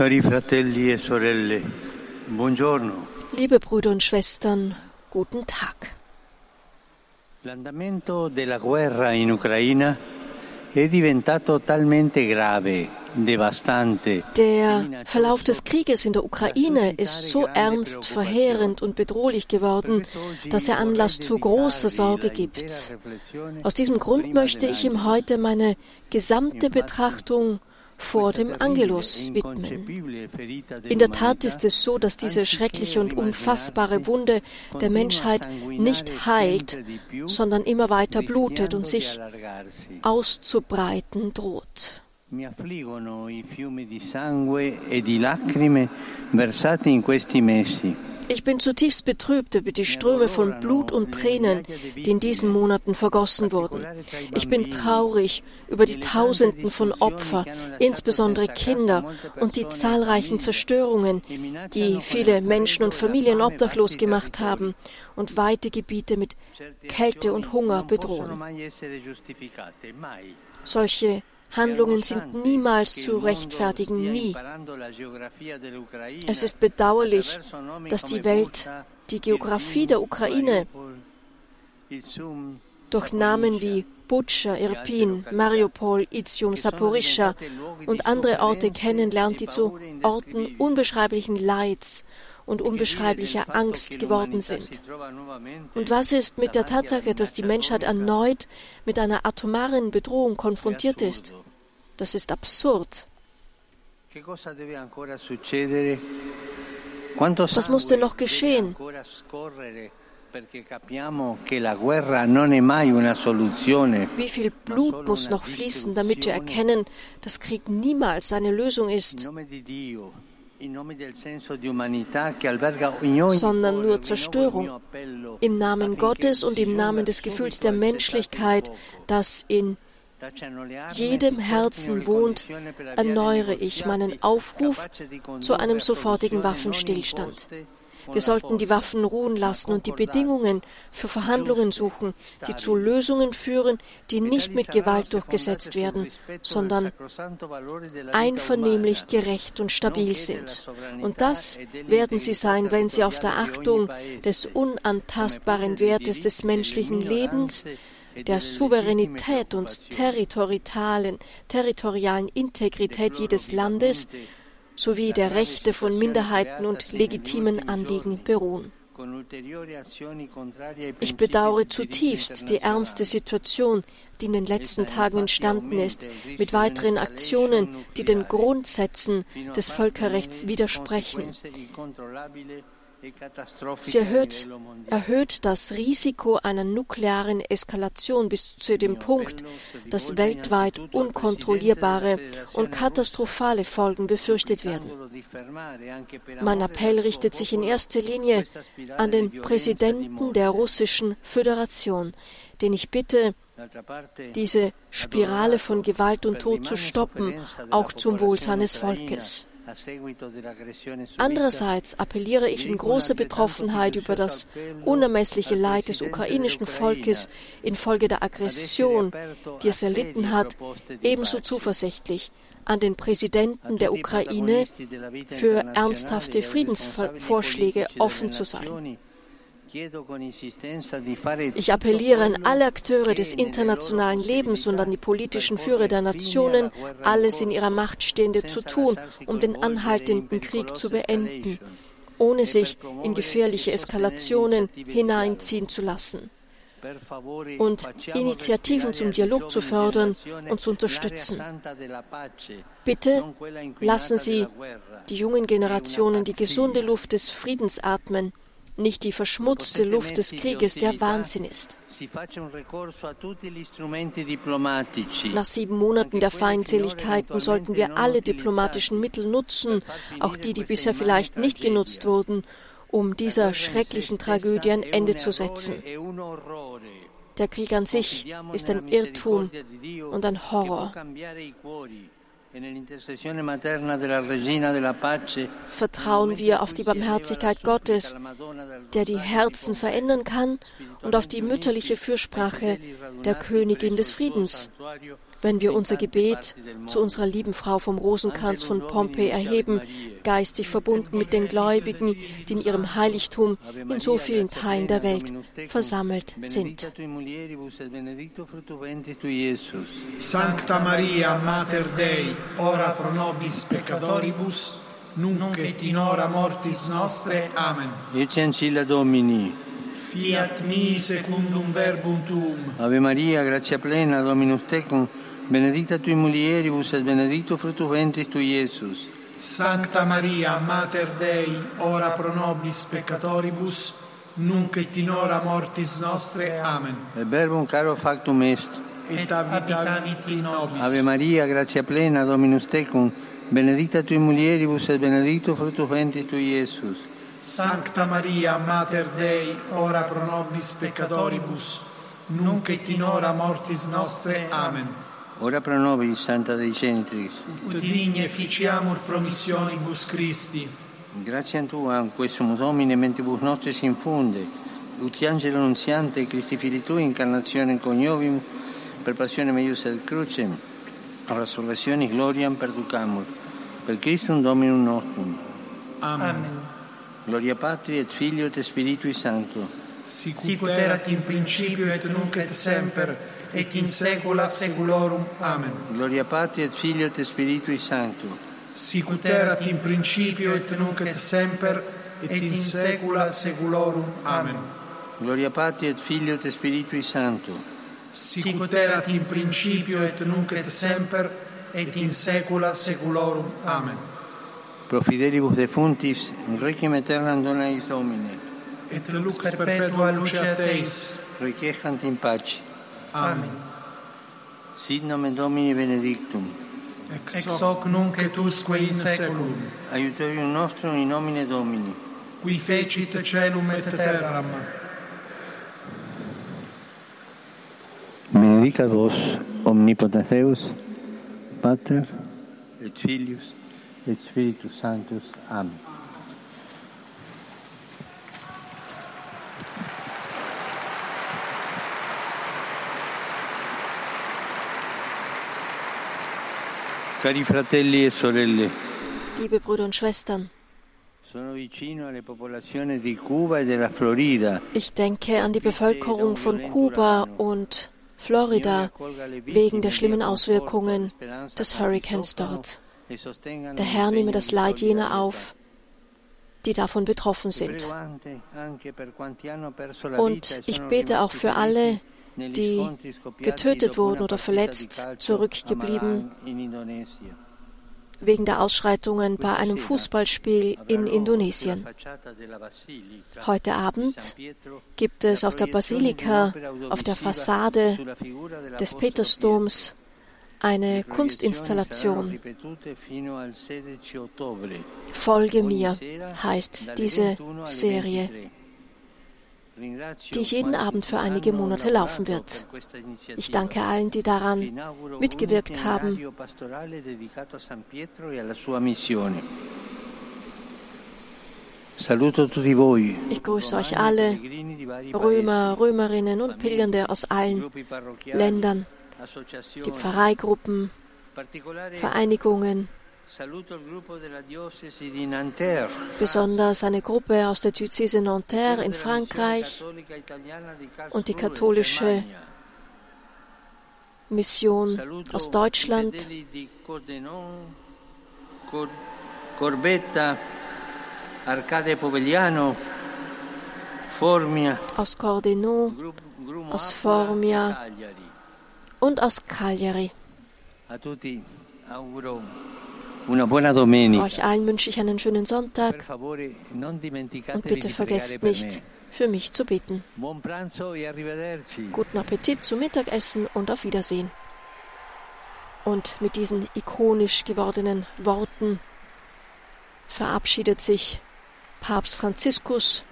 Cari fratelli e sorelle, buongiorno. Liebe Brüder und Schwestern, guten Tag. L'andamento della guerra in Ucraina è diventato talmente grave. Der Verlauf des Krieges in der Ukraine ist so ernst, verheerend und bedrohlich geworden, dass er Anlass zu großer Sorge gibt. Aus diesem Grund möchte ich ihm heute meine gesamte Betrachtung vor dem Angelus widmen. In der Tat ist es so, dass diese schreckliche und unfassbare Wunde der Menschheit nicht heilt, sondern immer weiter blutet und sich auszubreiten droht. Mi affliggono i fiumi di sangue e di lacrime versati in questi mesi. Ich bin zutiefst betrübt über die Ströme von Blut und Tränen, die in diesen Monaten vergossen wurden. Ich bin traurig über die Tausenden von Opfern, insbesondere Kinder, und die zahlreichen Zerstörungen, die viele Menschen und Familien obdachlos gemacht haben und weite Gebiete mit Kälte und Hunger bedrohen. Solche Handlungen sind niemals zu rechtfertigen, nie. Es ist bedauerlich, dass die Welt die Geografie der Ukraine durch Namen wie Butscha, Irpin, Mariupol, Izium, Saporischschja und andere Orte kennenlernt, die zu Orten unbeschreiblichen Leids und unbeschreiblicher Angst geworden sind. Und was ist mit der Tatsache, dass die Menschheit erneut mit einer atomaren Bedrohung konfrontiert ist? Das ist absurd. Was musste noch geschehen? Wie viel Blut muss noch fließen, damit wir erkennen, dass Krieg niemals eine Lösung ist, sondern nur Zerstörung. Im Namen Gottes und im Namen des Gefühls der Menschlichkeit, das in jedem Herzen wohnt, erneuere ich meinen Aufruf zu einem sofortigen Waffenstillstand. Wir sollten die Waffen ruhen lassen und die Bedingungen für Verhandlungen suchen, die zu Lösungen führen, die nicht mit Gewalt durchgesetzt werden, sondern einvernehmlich gerecht und stabil sind. Und das werden sie sein, wenn sie auf der Achtung des unantastbaren Wertes des menschlichen Lebens, der Souveränität und territorialen, territorialen Integrität jedes Landes sowie der Rechte von Minderheiten und legitimen Anliegen beruhen. Ich bedauere zutiefst die ernste Situation, die in den letzten Tagen entstanden ist, mit weiteren Aktionen, die den Grundsätzen des Völkerrechts widersprechen. Sie erhöht, erhöht, das Risiko einer nuklearen Eskalation bis zu dem Punkt, dass weltweit unkontrollierbare und katastrophale Folgen befürchtet werden. Mein Appell richtet sich in erster Linie an den Präsidenten der Russischen Föderation, den ich bitte, diese Spirale von Gewalt und Tod zu stoppen, auch zum Wohl seines Volkes. Andererseits appelliere ich in großer Betroffenheit über das unermessliche Leid des ukrainischen Volkes infolge der Aggression, die es erlitten hat, ebenso zuversichtlich an den Präsidenten der Ukraine für ernsthafte Friedensvorschläge offen zu sein. Ich appelliere an alle Akteure des internationalen Lebens und an die politischen Führer der Nationen, alles in ihrer Macht Stehende zu tun, um den anhaltenden Krieg zu beenden, ohne sich in gefährliche Eskalationen hineinziehen zu lassen und Initiativen zum Dialog zu fördern und zu unterstützen. Bitte lassen Sie die jungen Generationen die gesunde Luft des Friedens atmen nicht die verschmutzte Luft des Krieges, der Wahnsinn ist. Nach sieben Monaten der Feindseligkeiten sollten wir alle diplomatischen Mittel nutzen, auch die, die bisher vielleicht nicht genutzt wurden, um dieser schrecklichen Tragödie ein Ende zu setzen. Der Krieg an sich ist ein Irrtum und ein Horror. Vertrauen wir auf die Barmherzigkeit Gottes, der die Herzen verändern kann, und auf die mütterliche Fürsprache der Königin des Friedens. Wenn wir unser Gebet zu unserer lieben Frau vom Rosenkranz von Pompeji erheben, geistig verbunden mit den Gläubigen, die in ihrem Heiligtum in so vielen Teilen der Welt versammelt sind. Sancta Maria, Mater Dei, ora pro nobis peccatoribus, nunc et in hora mortis nostre. Amen. Ancilla Domini. Fiat mi secundum verbum tuum. Ave Maria, grazia plena, Dominus tecum, benedicta tui mulieribus et benedictus fructus ventris tui, Iesus. Sancta Maria, Mater Dei, ora pro nobis peccatoribus, nunc et in hora mortis nostre. Amen. Et verbum caro factum est. Et habitavit in nobis. Ave Maria, grazia plena, Dominus tecum, benedicta tui mulieribus et benedictus fructus ventris tui, Iesus. Sancta Maria, Mater Dei, ora pro nobis peccatoribus, nunc et in hora mortis nostre. Amen. Ora pro nobis, Santa Dei Genitrix. Ut digne ficiamur promissionibus Christi. Grazie a Tua, questo Domine, mentibus nostris infunde, ut angelo nunziante, Christi Fili Tui, incarnazione coniovium, per passione meius et crucem, resurrezione gloriam perducamur, per Christum Dominum nostrum. Amen. Gloria Patri et Filio et Spiritui Sancto. Sicut erat in principio et nunc et semper, et in saecula saeculorum. Amen. Gloria Patri et Filio et Spiritui Sancto. Sicut erat in principio et nunc et semper, et in saecula saeculorum. Amen. Gloria Patri et Filio et Spiritui Sancto. Sicut erat in principio et nunc et semper, et in saecula saeculorum. Amen. Pro fidelibus defuntis, requiem aeternam dona eis Domine. Et lux perpetua luceat eis. Requiescant in pace. Amen. Sit nomen Domini benedictum. Ex hoc nunc et usque in saeculum. Aiuterium nostrum in nomine Domini. Qui fecit celum et terram. Benedicat vos omnipotens Deus, Pater et Filius et Spiritus Sanctus. Amen. Cari fratelli e sorelle, Liebe Brüder und Schwestern, e ich denke an die Bevölkerung von Kuba und Florida wegen der schlimmen Auswirkungen des Hurrikans dort. Der Herr nehme das Leid jener auf, die davon betroffen sind. Und ich bete auch für alle, die getötet wurden oder verletzt zurückgeblieben wegen der Ausschreitungen bei einem Fußballspiel in Indonesien. Heute Abend gibt es auf der Basilika, auf der Fassade des Petersdoms, eine Kunstinstallation. Folge mir heißt diese Serie, die jeden Abend für einige Monate laufen wird. Ich danke allen, die daran mitgewirkt haben. Ich grüße euch alle, Römer, Römerinnen und Pilgernde aus allen Ländern, die Pfarreigruppen, Vereinigungen, besonders eine Gruppe aus der Diözese Nanterre in Frankreich und die katholische Mission aus Deutschland, Corbetta, Arcade Povegliano, Formia, aus Cordenon, aus Formia und aus Cagliari. A tutti auguro. Euch allen wünsche ich einen schönen Sonntag und bitte vergesst nicht, für mich zu beten. E. Guten Appetit zum Mittagessen und auf Wiedersehen. Und mit diesen ikonisch gewordenen Worten verabschiedet sich Papst Franziskus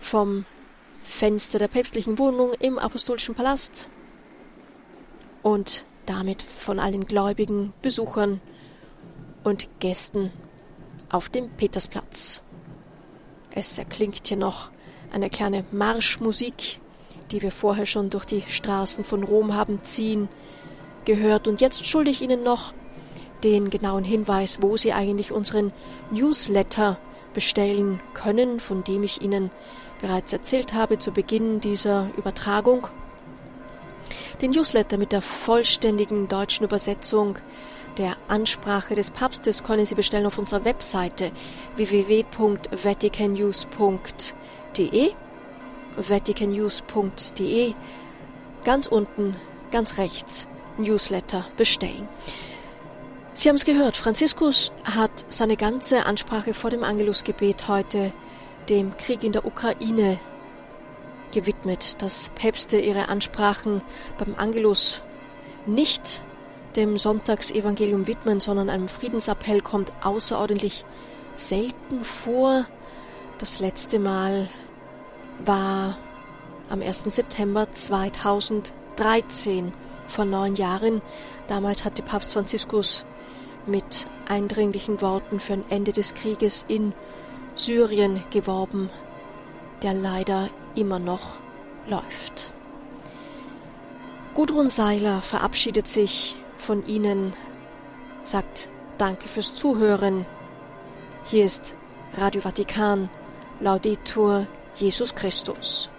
vom Fenster der päpstlichen Wohnung im Apostolischen Palast und damit von allen gläubigen Besuchern und Gästen auf dem Petersplatz. Es erklingt hier noch eine kleine Marschmusik, die wir vorher schon durch die Straßen von Rom haben ziehen gehört. Und jetzt schulde ich Ihnen noch den genauen Hinweis, wo Sie eigentlich unseren Newsletter bestellen können, von dem ich Ihnen bereits erzählt habe zu Beginn dieser Übertragung. Den Newsletter mit der vollständigen deutschen Übersetzung der Ansprache des Papstes können Sie bestellen auf unserer Webseite www.vaticannews.de vaticannews.de ganz unten, ganz rechts Newsletter bestellen. Sie haben es gehört, Franziskus hat seine ganze Ansprache vor dem Angelusgebet heute dem Krieg in der Ukraine gewidmet, dass Päpste ihre Ansprachen beim Angelus nicht dem Sonntagsevangelium widmen, sondern einem Friedensappell kommt außerordentlich selten vor. Das letzte Mal war am 1. September 2013, vor neun Jahren. Damals hatte Papst Franziskus mit eindringlichen Worten für ein Ende des Krieges in Syrien geworben, der leider immer noch läuft. Gudrun Seiler verabschiedet sich von Ihnen, sagt Danke fürs Zuhören. Hier ist Radio Vatikan, Laudetur Jesus Christus.